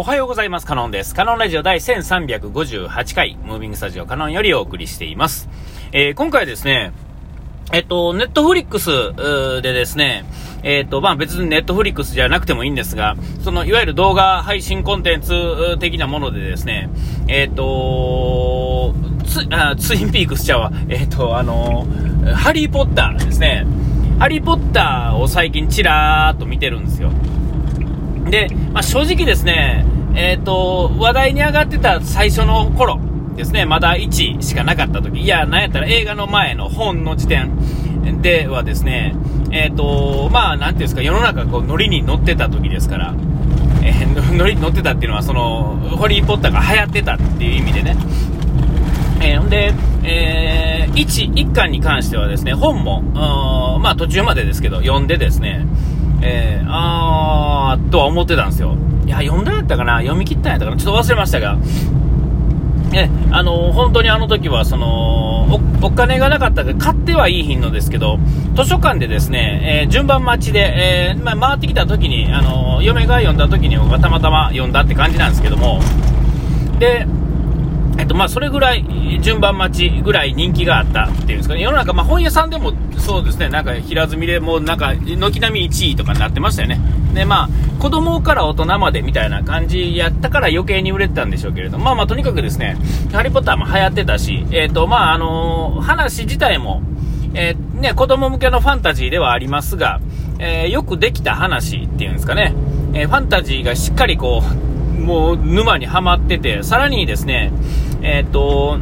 おはようございます。カノンです。カノンラジオ第1358回、ムービングスタジオカノンよりお送りしています。えー、今回ですね、えっと、ネットフリックスでですね、えっと、まあ別にネットフリックスじゃなくてもいいんですが、その、いわゆる動画配信コンテンツ的なものでですね、えっと、ツあツインピークスちゃうわ、えっと、あの、ハリーポッターですね、ハリーポッターを最近ちらーっと見てるんですよ。で、まあ、正直ですね、えっ、ー、と、話題に上がってた最初の頃ですね、まだ1しかなかった時、いや、なんやったら映画の前の本の時点ではですね、えっ、ー、と、まあ、なんていうんですか、世の中こう、ノリに乗ってた時ですから、えー、ノリに乗ってたっていうのは、その、ホリーポッターが流行ってたっていう意味でね、えー、ほんで、えー、1、1巻に関してはですね、本も、まあ途中までですけど、読んでですね、えー、あーとは思ってたんですよ。いや、読んだんやったかな？読み切ったんやったかな？ちょっと忘れましたが。え、あの、本当にあの時は、そのお、お金がなかったから買ってはいい品のですけど、図書館でですね、えー、順番待ちで、えー、まあ、回ってきた時に、あの嫁が読んだ時にたまたま読んだって感じなんですけども、で、えっと、まあ、それぐらい、順番待ちぐらい人気があったっていうんですかね。世の中、まあ、本屋さんでもそうですね、なんか平積みでもうなんか、軒並み1位とかになってましたよね。で、まあ、子供から大人までみたいな感じやったから余計に売れてたんでしょうけれど、まあまあ、とにかくですね、ハリーポッターも流行ってたし、えっ、と、まあ、あのー、話自体も、えー、ね、子供向けのファンタジーではありますが、えー、よくできた話っていうんですかね、えファンタジーがしっかりこう、もう沼にはまってて、さらにですね、えっ、ー、と、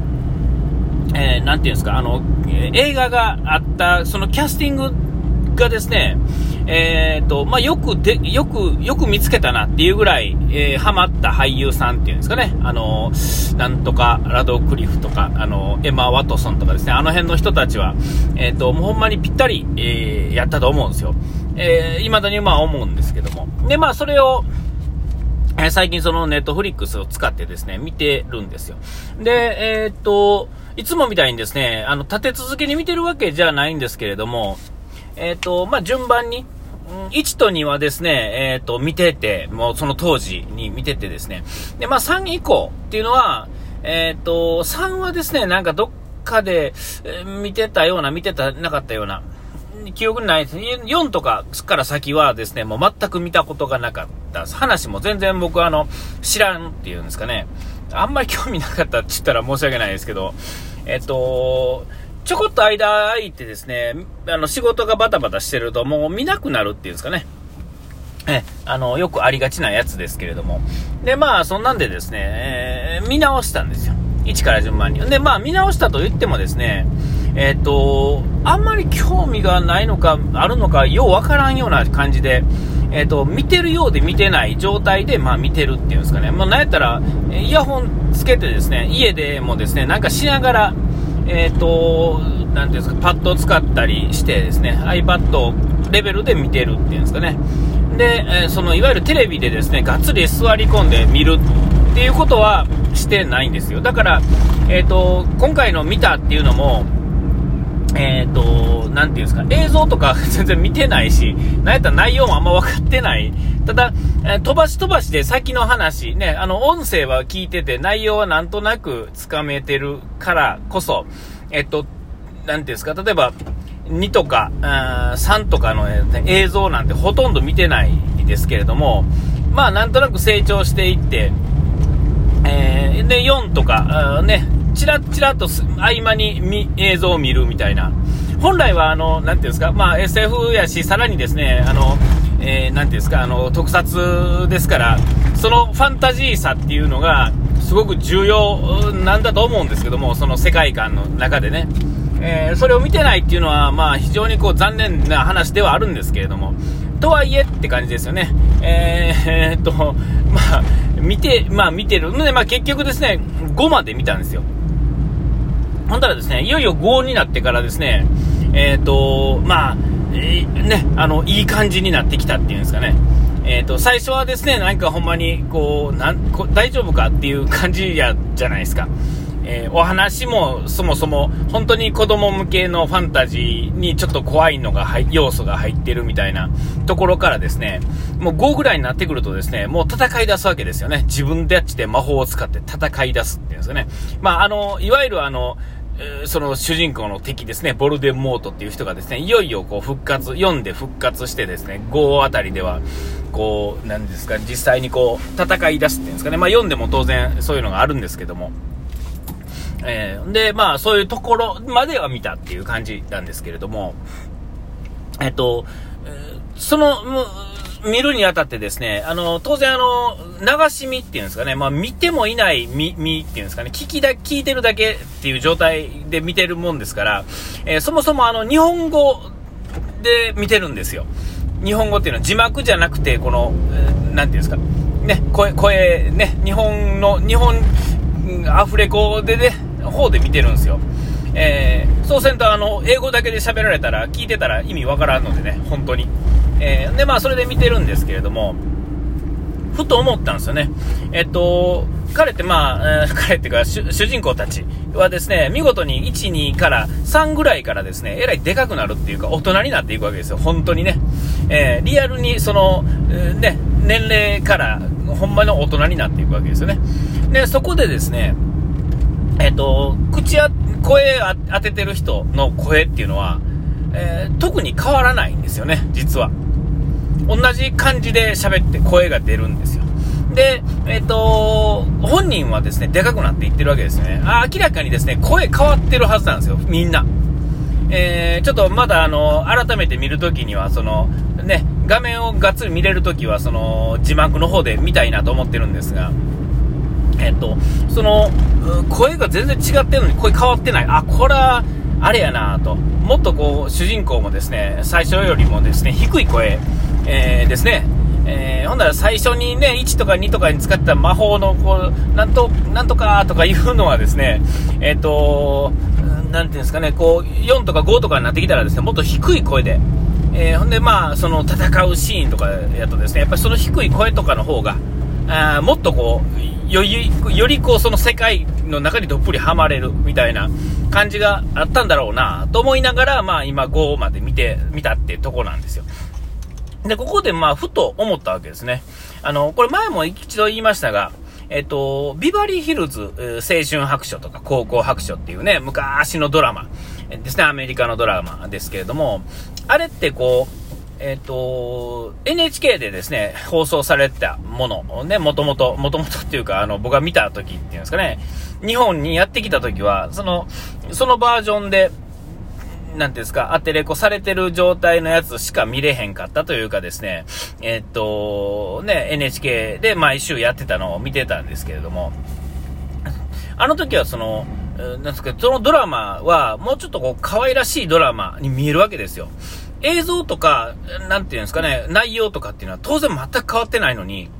えー、なんていうんですか、あの、映画があった、そのキャスティングがですね、えっ、ー、と、まあ、よくで、よく、よく見つけたなっていうぐらい、えー、ハマった俳優さんっていうんですかね、あの、なんとか、ラドクリフとか、あの、エマ・ワトソンとかですね、あの辺の人たちは、えっ、ー、と、もうほんまにぴったり、えー、やったと思うんですよ。えー、未だにまあ思うんですけども。で、まあ、それを、え最近そのネットフリックスを使ってですね、見てるんですよ。で、えー、っと、いつもみたいにですね、あの、立て続けに見てるわけじゃないんですけれども、えー、っと、まあ、順番に、1と2はですね、えっ、と、見てて、もうその当時に見ててですね。で、まあ3以降っていうのは、えっ、と、3はですね、なんかどっかで、見てたような、見てた、なかったような、記憶にないです。4とかから先はですね、もう全く見たことがなかったです。話も全然僕あの、知らんっていうんですかね。あんまり興味なかったって言ったら申し訳ないですけど、えっと、ちょこっと間空いてですね、あの、仕事がバタバタしてるともう見なくなるっていうんですかね。え、あの、よくありがちなやつですけれども。で、まあ、そんなんでですね、えー、見直したんですよ。1から順番に。で、まあ、見直したと言ってもですね、えっ、ー、と、あんまり興味がないのか、あるのか、ようわからんような感じで、えっ、ー、と、見てるようで見てない状態で、まあ見てるっていうんですかね。まあなんやったら、イヤホンつけてですね、家でもですね、なんかしながら、えっ、ー、と、なんていうんですか、パッドを使ったりしてですね、iPad をレベルで見てるっていうんですかね。で、えその、いわゆるテレビでですね、がっつり座り込んで見るっていうことはしてないんですよ。だから、えっ、と、今回の見たっていうのも、えっ、ー、と、なんていうんですか、映像とか 全然見てないし、なんやったら内容もあんま分かってない。ただ、えー、飛ばし飛ばしで先の話、ね、あの、音声は聞いてて、内容はなんとなくつかめてるからこそ、えっ、と、なんていうんですか、例えば、2とか、3とかの、映像なんてほとんど見てないですけれども、まあ、なんとなく成長していって、えー、で、4とか、ね、チラッチラッと合間に映像を見るみたいな。本来は、あの、なんていうんですか、まあ SF やし、さらにですね、あの、えー、なんていうんですか、あの、特撮ですから、そのファンタジーさっていうのが、すごく重要なんだと思うんですけども、その世界観の中でね。えー、それを見てないっていうのは、まあ非常にこう残念な話ではあるんですけれども、とはいえって感じですよね。えー、っと、まあ、見て、まあ見てるので、まあ結局ですね、5まで見たんですよ。ほんだらですね、いよいよ5になってからですね、えっ、ー、と、まあ、ね、あの、いい感じになってきたっていうんですかね。えっ、ー、と、最初はですね、なんかほんまに、こう、なんこ大丈夫かっていう感じや、じゃないですか。えー、お話もそもそも本当に子供向けのファンタジーにちょっと怖いのが要素が入ってるみたいなところからですね、もう5ぐらいになってくるとですね、もう戦い出すわけですよね。自分でやって魔法を使って戦い出すっていうんですよね。まあ、あの、いわゆるあの、その主人公の敵ですね、ボルデモートっていう人がですね、いよいよこう復活、読んで復活してですね、5あたりでは、こう、なんですか、実際にこう、戦い出すっていうんですかね、まあ読んでも当然そういうのがあるんですけども、えー、で、まあ、そういうところまでは見たっていう感じなんですけれども、えっと、その、見るにあたってですね、あの、当然あの、流し見っていうんですかね、まあ見てもいない見、見っていうんですかね、聞きだ、聞いてるだけっていう状態で見てるもんですから、えー、そもそもあの、日本語で見てるんですよ。日本語っていうのは字幕じゃなくて、この、えー、なんていうんですか、ね、声、声、ね、日本の、日本、アフレコでね、方で見てるんですよ。えー、そうせんとあの、英語だけで喋られたら、聞いてたら意味わからんのでね、本当に。えー、で、まあ、それで見てるんですけれども、ふと思ったんですよね。えっと、彼ってまあ、えー、彼っていうか主人公たちはですね、見事に1、2から3ぐらいからですね、えらいでかくなるっていうか、大人になっていくわけですよ。本当にね。えー、リアルにその、えー、ね、年齢からほんまの大人になっていくわけですよね。で、そこでですね、えっ、と、口や、声当ててる人の声っていうのは、えー、特に変わらないんですよね、実は。同じ感じで喋って声が出るんですよ。で、えっ、ー、と、本人はですね、でかくなっていってるわけですね。あ明らかにですね、声変わってるはずなんですよ、みんな。えー、ちょっとまだあの、改めて見るときには、その、ね、画面をがっつり見れるときは、その、字幕の方で見たいなと思ってるんですが、えっ、と、その、声が全然違ってるのに声変わってない。あ、これは、あれやなと。もっとこう、主人公もですね、最初よりもですね、低い声、えー、ですね、えー、ほんなら最初にね、1とか2とかに使った魔法の、こう、なんと、なんとかとかいうのはですね、えっ、ー、と、なんていうんですかね、こう、4とか5とかになってきたらですね、もっと低い声で、えー、ほんでまあ、その戦うシーンとかやとですね、やっぱりその低い声とかの方が、あもっとこう、より、よりこう、その世界の中にどっぷりハマれるみたいな感じがあったんだろうなと思いながら、まあ今5まで見て、見たってとこなんですよ。で、ここでまあふと思ったわけですね。あの、これ前も一度言いましたが、えっと、ビバリーヒルズ、青春白書とか高校白書っていうね、昔のドラマですね、アメリカのドラマですけれども、あれってこう、えっ、ー、と、NHK でですね、放送されたものをね、もともと、もともとっていうか、あの、僕が見た時っていうんですかね、日本にやってきた時は、その、そのバージョンで、なんていうんですか、アテレコされてる状態のやつしか見れへんかったというかですね、えっ、ー、と、ね、NHK で毎週やってたのを見てたんですけれども、あの時はその、なんですか、そのドラマは、もうちょっとこう、可愛らしいドラマに見えるわけですよ。映像とか、なんていうんですかね、内容とかっていうのは当然全く変わってないのに、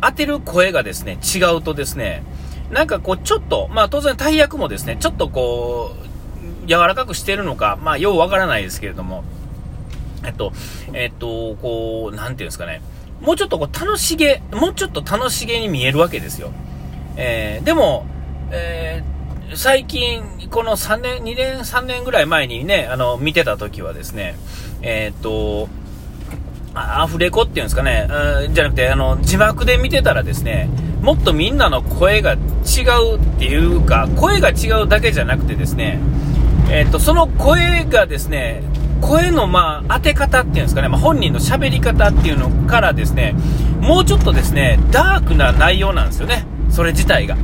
当てる声がですね、違うとですね、なんかこう、ちょっと、まあ当然大役もですね、ちょっとこう、柔らかくしてるのか、まあようわからないですけれども、えっと、えっと、こう、なんていうんですかね、もうちょっとこう楽しげ、もうちょっと楽しげに見えるわけですよ。えー、でも、えー、最近、この3年、2年、3年ぐらい前にね、あの、見てた時はですね、えー、っと、アフレコっていうんですかね、じゃなくて、あの、字幕で見てたらですね、もっとみんなの声が違うっていうか、声が違うだけじゃなくてですね、え、っと、その声がですね、声のまあ当て方っていうんですかね、まあ、本人の喋り方っていうのからですね、もうちょっとですね、ダークな内容なんですよね、それ自体が。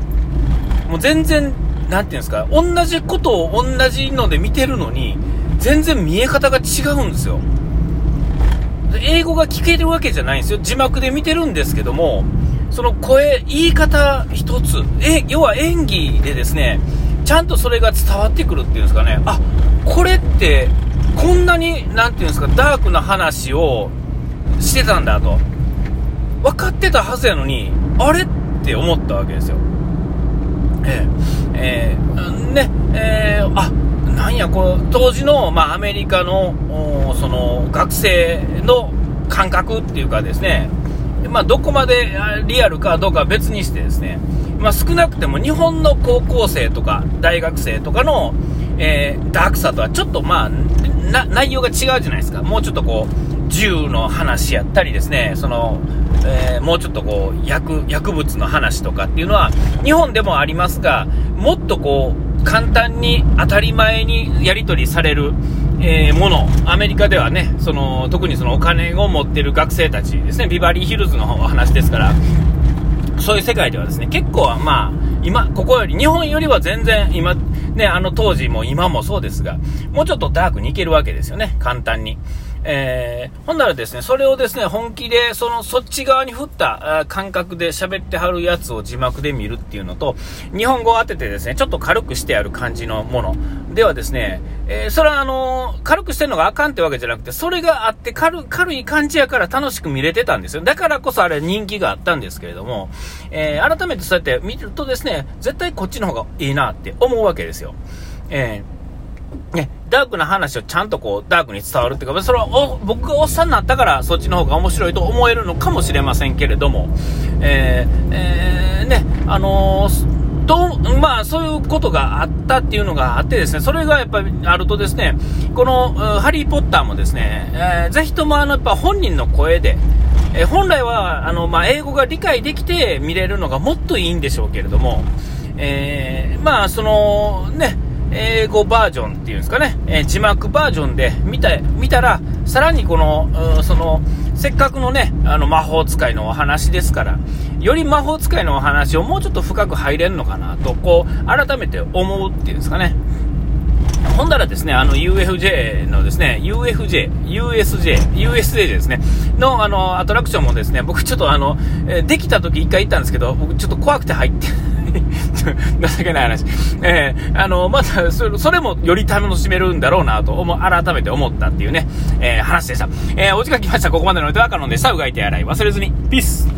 もう全然なんていうんですか、同じことを同じので見てるのに、全然見え方が違うんですよ。英語が聞けるわけじゃないんですよ。字幕で見てるんですけども、その声、言い方一つ、え、要は演技でですね、ちゃんとそれが伝わってくるっていうんですかね、あ、これって、こんなに、なんていうんですか、ダークな話をしてたんだと。分かってたはずやのに、あれって思ったわけですよ。えええー、ね、えー、あ、なんや、この当時の、まあ、アメリカの、その、学生の感覚っていうかですね、まあ、どこまでリアルかどうかは別にしてですね、まあ、少なくても日本の高校生とか大学生とかの、えー、ダークさとはちょっとまあ、内容が違うじゃないですか。もうちょっとこう、銃の話やったりですね、その、えー、もうちょっとこう薬、薬物の話とかっていうのは、日本でもありますが、もっとこう、簡単に当たり前にやり取りされる、えー、もの、アメリカではね、その、特にそのお金を持ってる学生たちですね、ビバリーヒルズの話ですから、そういう世界ではですね、結構はまあ、今、ここより、日本よりは全然、今、ね、あの当時も今もそうですが、もうちょっとダークに行けるわけですよね、簡単に。えー、ほんならですね、それをですね、本気で、その、そっち側に振った感覚で喋ってはるやつを字幕で見るっていうのと、日本語を当ててですね、ちょっと軽くしてある感じのものではですね、えー、それはあのー、軽くしてるのがあかんってわけじゃなくて、それがあって軽軽い感じやから楽しく見れてたんですよ。だからこそあれ人気があったんですけれども、えー、改めてそうやって見るとですね、絶対こっちの方がいいなって思うわけですよ。えーね、ダークな話をちゃんとこう、ダークに伝わるっていうか、それは僕がおっさんになったから、そっちの方が面白いと思えるのかもしれませんけれども、えー、えー、ね、あのー、どう、まあ、そういうことがあったっていうのがあってですね、それがやっぱりあるとですね、この、ハリー・ポッターもですね、えー、ぜひともあの、やっぱ本人の声で、えー、本来は、あの、まあ、英語が理解できて見れるのがもっといいんでしょうけれども、えー、まあ、その、ね、英語バージョンっていうんですかね、えー、字幕バージョンで見た見たら、さらにこの、その、せっかくのね、あの魔法使いのお話ですから、より魔法使いのお話をもうちょっと深く入れるのかなと、こう、改めて思うっていうんですかね。ほんだらですね、あの UFJ のですね、UFJ、USJ、USJ ですね、のあのアトラクションもですね、僕ちょっとあの、できた時一回行ったんですけど、僕ちょっと怖くて入って 情けない話。えー、あの、また、それ、もより楽しめるんだろうなと思、改めて思ったっていうね、えー、話でした。えー、お時間来ました。ここまでのお手はカノンでした。うがいて洗い忘れずに。ピース